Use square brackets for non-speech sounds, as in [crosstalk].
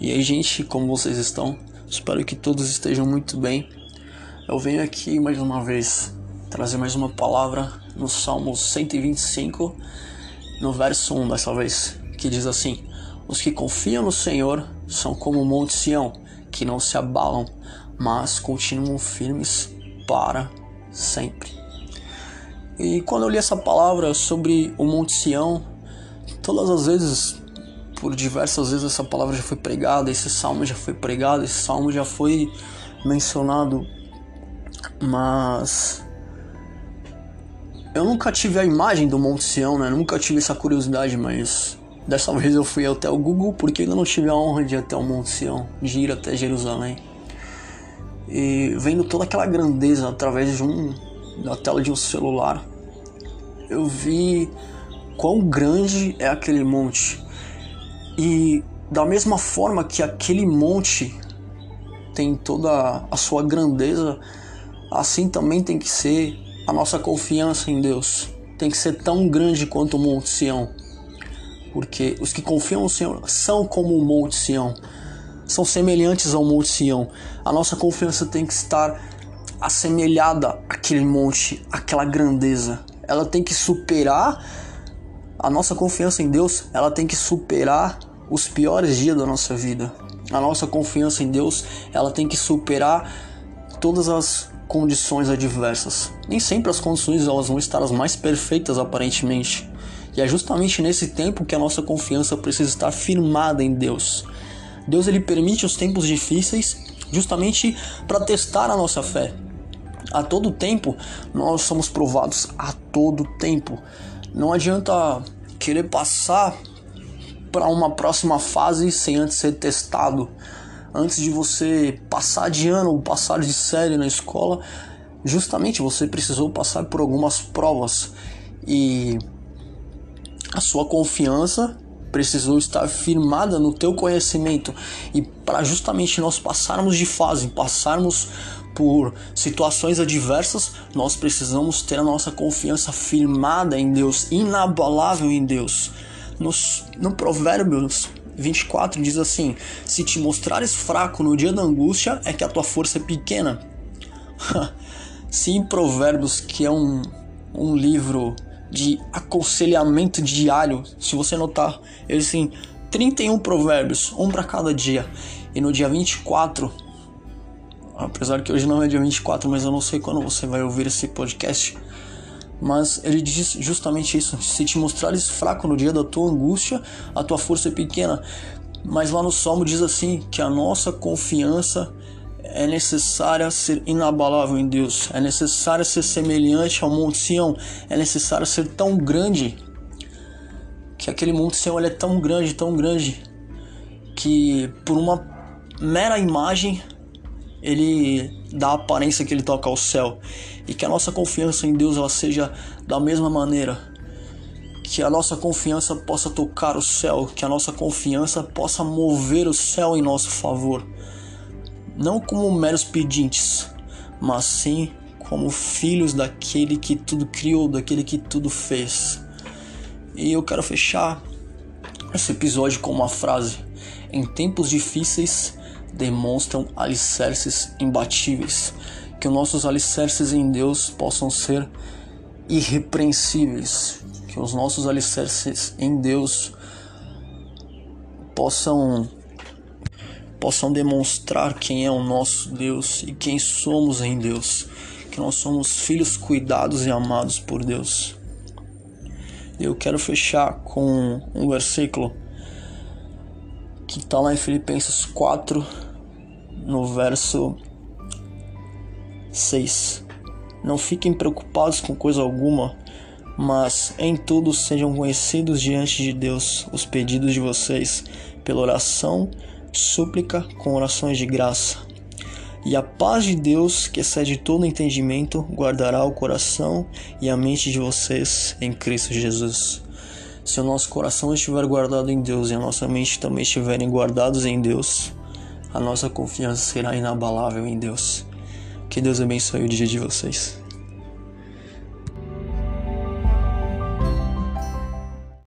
E aí, gente, como vocês estão? Espero que todos estejam muito bem. Eu venho aqui mais uma vez trazer mais uma palavra no Salmo 125, no verso 1 dessa vez, que diz assim: Os que confiam no Senhor são como o Monte Sião, que não se abalam, mas continuam firmes para sempre. E quando eu li essa palavra sobre o Monte Sião, todas as vezes por diversas vezes essa palavra já foi pregada, esse salmo já foi pregado, esse salmo já foi mencionado, mas eu nunca tive a imagem do Monte Sião, né? Nunca tive essa curiosidade, mas dessa vez eu fui até o Google porque ainda não tive a honra de ir até o Monte Sião, de ir até Jerusalém. E vendo toda aquela grandeza através de um da tela de um celular, eu vi quão grande é aquele monte e da mesma forma que aquele monte tem toda a sua grandeza, assim também tem que ser a nossa confiança em Deus. Tem que ser tão grande quanto o Monte Sião. Porque os que confiam no Senhor são como o Monte Sião, são semelhantes ao Monte Sião. A nossa confiança tem que estar assemelhada àquele monte, àquela grandeza. Ela tem que superar a nossa confiança em Deus, ela tem que superar os piores dias da nossa vida. A nossa confiança em Deus, ela tem que superar todas as condições adversas. Nem sempre as condições elas vão estar as mais perfeitas aparentemente. E é justamente nesse tempo que a nossa confiança precisa estar firmada em Deus. Deus ele permite os tempos difíceis justamente para testar a nossa fé. A todo tempo nós somos provados a todo tempo. Não adianta querer passar para uma próxima fase sem antes ser testado. Antes de você passar de ano ou passar de série na escola, justamente você precisou passar por algumas provas e a sua confiança precisou estar firmada no teu conhecimento e para justamente nós passarmos de fase, passarmos por situações adversas, nós precisamos ter a nossa confiança firmada em Deus, inabalável em Deus. Nos, no Provérbios 24 diz assim: Se te mostrares fraco no dia da angústia, é que a tua força é pequena. [laughs] Se em Provérbios, que é um, um livro de aconselhamento diário, se você notar, ele tem 31 provérbios, um para cada dia. E no dia 24, apesar que hoje não é dia 24, mas eu não sei quando você vai ouvir esse podcast mas ele diz justamente isso: se te mostrares fraco no dia da tua angústia, a tua força é pequena. Mas lá no Salmo diz assim: que a nossa confiança é necessária ser inabalável em Deus, é necessária ser semelhante ao Monte Sião, é necessário ser tão grande que aquele Monte Sião ele é tão grande, tão grande que por uma mera imagem ele dá a aparência que ele toca ao céu. E que a nossa confiança em Deus ela seja da mesma maneira. Que a nossa confiança possa tocar o céu. Que a nossa confiança possa mover o céu em nosso favor. Não como meros pedintes mas sim como filhos daquele que tudo criou daquele que tudo fez. E eu quero fechar esse episódio com uma frase. Em tempos difíceis demonstram alicerces imbatíveis. Que os nossos alicerces em Deus possam ser irrepreensíveis. Que os nossos alicerces em Deus possam possam demonstrar quem é o nosso Deus e quem somos em Deus. Que nós somos filhos cuidados e amados por Deus. Eu quero fechar com um versículo que está lá em Filipenses 4, no verso 6. Não fiquem preocupados com coisa alguma, mas em tudo sejam conhecidos diante de Deus os pedidos de vocês, pela oração, súplica, com orações de graça. E a paz de Deus, que excede todo entendimento, guardará o coração e a mente de vocês em Cristo Jesus. Se o nosso coração estiver guardado em Deus e a nossa mente também estiverem guardados em Deus, a nossa confiança será inabalável em Deus. Que Deus abençoe o dia de vocês.